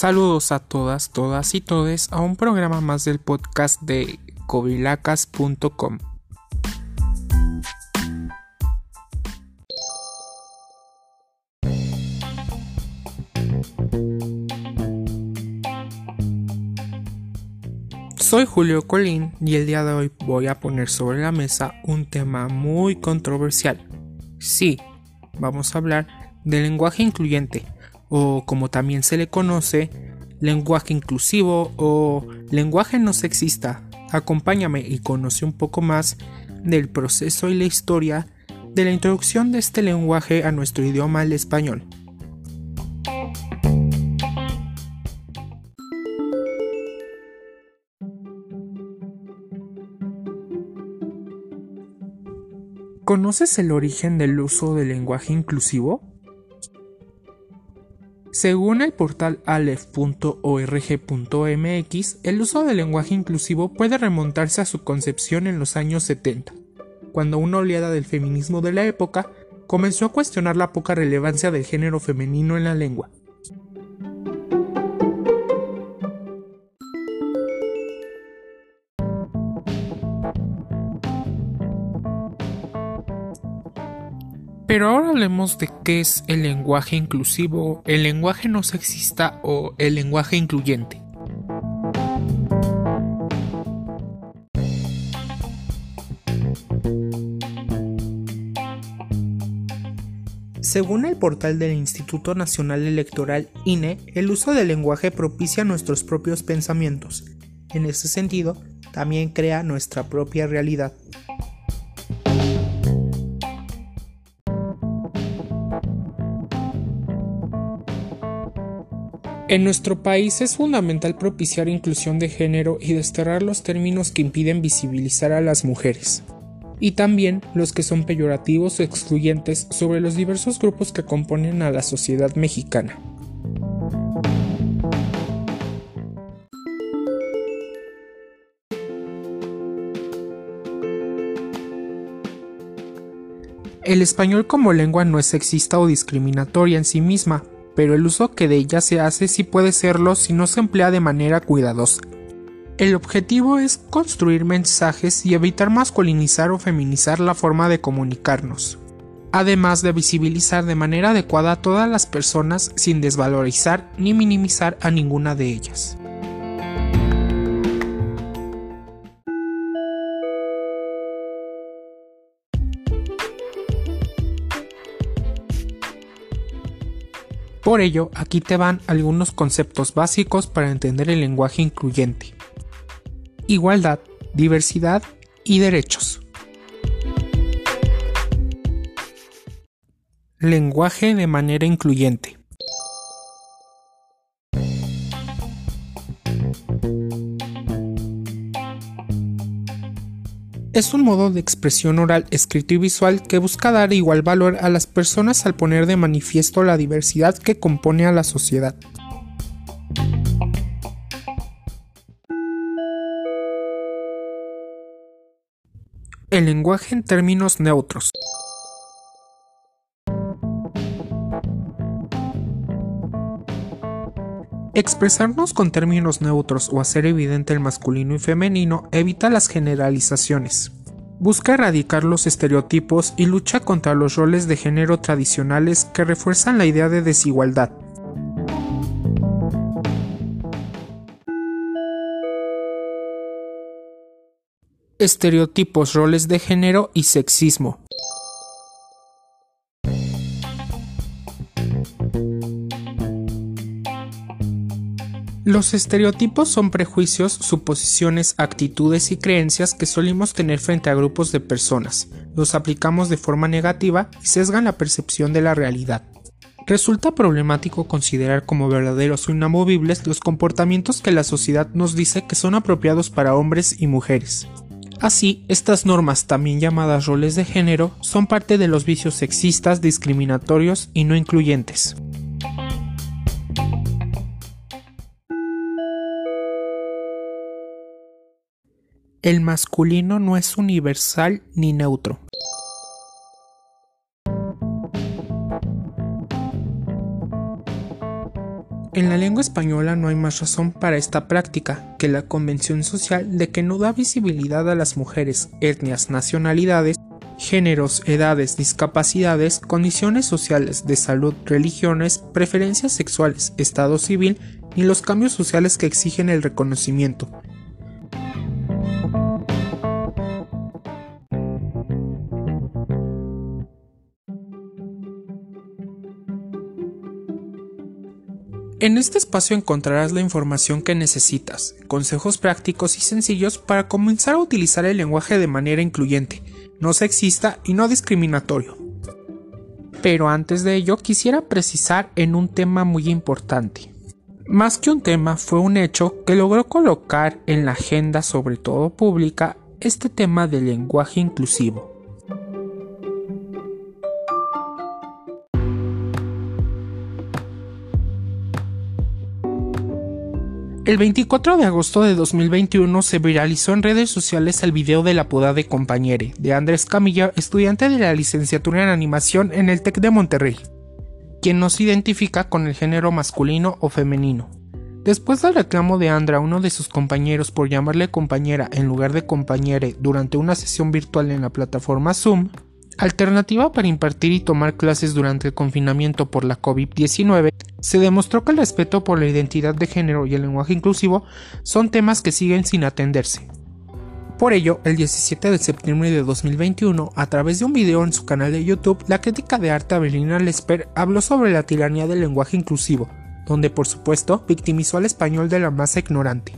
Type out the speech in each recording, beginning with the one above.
Saludos a todas, todas y todes a un programa más del podcast de covilacas.com. Soy Julio Colín y el día de hoy voy a poner sobre la mesa un tema muy controversial. Sí, vamos a hablar del lenguaje incluyente, o como también se le conoce, lenguaje inclusivo o lenguaje no sexista. Acompáñame y conoce un poco más del proceso y la historia de la introducción de este lenguaje a nuestro idioma el español. ¿Conoces el origen del uso del lenguaje inclusivo? Según el portal aleph.org.mx, el uso del lenguaje inclusivo puede remontarse a su concepción en los años 70, cuando una oleada del feminismo de la época comenzó a cuestionar la poca relevancia del género femenino en la lengua. Pero ahora hablemos de qué es el lenguaje inclusivo, el lenguaje no sexista o el lenguaje incluyente. Según el portal del Instituto Nacional Electoral INE, el uso del lenguaje propicia nuestros propios pensamientos. En ese sentido, también crea nuestra propia realidad. En nuestro país es fundamental propiciar inclusión de género y desterrar los términos que impiden visibilizar a las mujeres, y también los que son peyorativos o excluyentes sobre los diversos grupos que componen a la sociedad mexicana. El español como lengua no es sexista o discriminatoria en sí misma, pero el uso que de ella se hace sí puede serlo si no se emplea de manera cuidadosa. El objetivo es construir mensajes y evitar masculinizar o feminizar la forma de comunicarnos, además de visibilizar de manera adecuada a todas las personas sin desvalorizar ni minimizar a ninguna de ellas. Por ello, aquí te van algunos conceptos básicos para entender el lenguaje incluyente. Igualdad, diversidad y derechos. Lenguaje de manera incluyente. Es un modo de expresión oral, escrito y visual que busca dar igual valor a las personas al poner de manifiesto la diversidad que compone a la sociedad. El lenguaje en términos neutros. Expresarnos con términos neutros o hacer evidente el masculino y femenino evita las generalizaciones. Busca erradicar los estereotipos y lucha contra los roles de género tradicionales que refuerzan la idea de desigualdad. Estereotipos, roles de género y sexismo. Los estereotipos son prejuicios, suposiciones, actitudes y creencias que solimos tener frente a grupos de personas. Los aplicamos de forma negativa y sesgan la percepción de la realidad. Resulta problemático considerar como verdaderos o inamovibles los comportamientos que la sociedad nos dice que son apropiados para hombres y mujeres. Así, estas normas, también llamadas roles de género, son parte de los vicios sexistas, discriminatorios y no incluyentes. El masculino no es universal ni neutro. En la lengua española no hay más razón para esta práctica que la convención social de que no da visibilidad a las mujeres, etnias, nacionalidades, géneros, edades, discapacidades, condiciones sociales de salud, religiones, preferencias sexuales, estado civil ni los cambios sociales que exigen el reconocimiento, En este espacio encontrarás la información que necesitas, consejos prácticos y sencillos para comenzar a utilizar el lenguaje de manera incluyente, no sexista y no discriminatorio. Pero antes de ello quisiera precisar en un tema muy importante. Más que un tema, fue un hecho que logró colocar en la agenda, sobre todo pública, este tema del lenguaje inclusivo. El 24 de agosto de 2021 se viralizó en redes sociales el video de la poda de compañere de Andrés Camilla, estudiante de la licenciatura en animación en el TEC de Monterrey, quien no se identifica con el género masculino o femenino. Después del reclamo de Andra uno de sus compañeros por llamarle compañera en lugar de compañere durante una sesión virtual en la plataforma Zoom, alternativa para impartir y tomar clases durante el confinamiento por la COVID-19, se demostró que el respeto por la identidad de género y el lenguaje inclusivo son temas que siguen sin atenderse. Por ello, el 17 de septiembre de 2021, a través de un video en su canal de YouTube, la crítica de arte Avelina Lesper habló sobre la tiranía del lenguaje inclusivo, donde por supuesto victimizó al español de la masa ignorante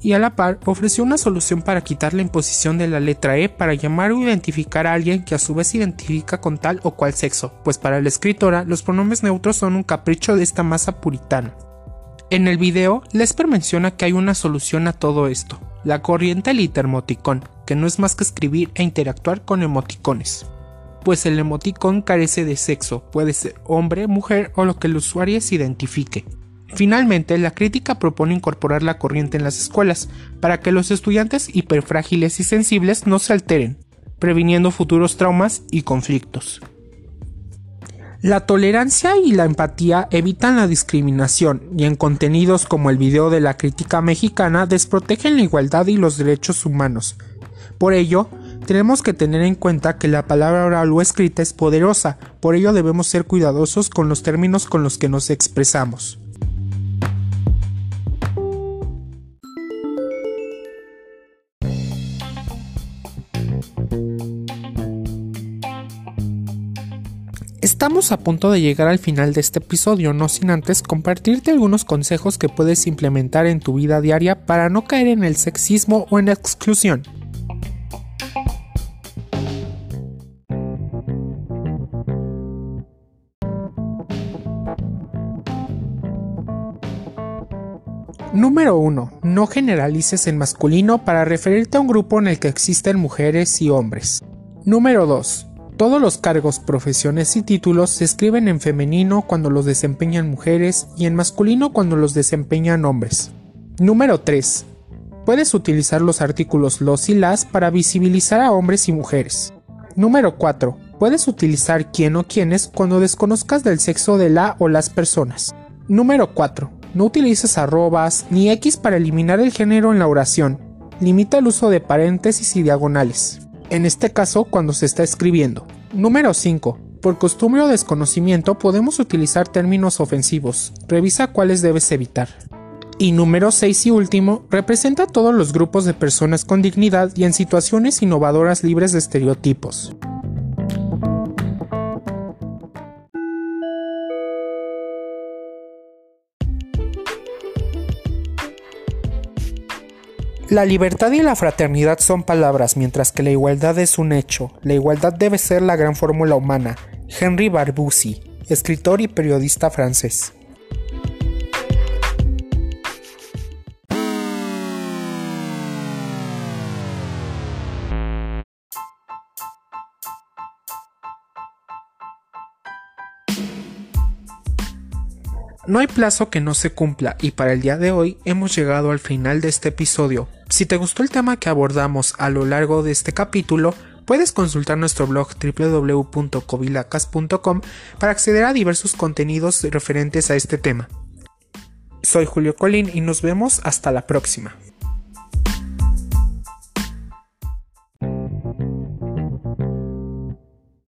y a la par ofreció una solución para quitar la imposición de la letra E para llamar o identificar a alguien que a su vez identifica con tal o cual sexo, pues para la escritora los pronombres neutros son un capricho de esta masa puritana. En el video, Lesper menciona que hay una solución a todo esto, la corriente litermoticón, que no es más que escribir e interactuar con emoticones. Pues el emoticón carece de sexo, puede ser hombre, mujer o lo que el usuario se identifique. Finalmente, la crítica propone incorporar la corriente en las escuelas para que los estudiantes hiperfrágiles y sensibles no se alteren, previniendo futuros traumas y conflictos. La tolerancia y la empatía evitan la discriminación y en contenidos como el video de la crítica mexicana desprotegen la igualdad y los derechos humanos. Por ello, tenemos que tener en cuenta que la palabra oral o escrita es poderosa, por ello debemos ser cuidadosos con los términos con los que nos expresamos. Estamos a punto de llegar al final de este episodio, no sin antes compartirte algunos consejos que puedes implementar en tu vida diaria para no caer en el sexismo o en la exclusión. Número 1. No generalices en masculino para referirte a un grupo en el que existen mujeres y hombres. Número 2. Todos los cargos, profesiones y títulos se escriben en femenino cuando los desempeñan mujeres y en masculino cuando los desempeñan hombres. Número 3. Puedes utilizar los artículos los y las para visibilizar a hombres y mujeres. Número 4. Puedes utilizar quién o quiénes cuando desconozcas del sexo de la o las personas. Número 4. No utilices arrobas ni X para eliminar el género en la oración. Limita el uso de paréntesis y diagonales en este caso cuando se está escribiendo. Número 5. Por costumbre o desconocimiento podemos utilizar términos ofensivos. Revisa cuáles debes evitar. Y número 6 y último, representa a todos los grupos de personas con dignidad y en situaciones innovadoras libres de estereotipos. La libertad y la fraternidad son palabras, mientras que la igualdad es un hecho. La igualdad debe ser la gran fórmula humana. Henry Barbusi, escritor y periodista francés. No hay plazo que no se cumpla y para el día de hoy hemos llegado al final de este episodio. Si te gustó el tema que abordamos a lo largo de este capítulo, puedes consultar nuestro blog www.covilacas.com para acceder a diversos contenidos referentes a este tema. Soy Julio Colín y nos vemos hasta la próxima.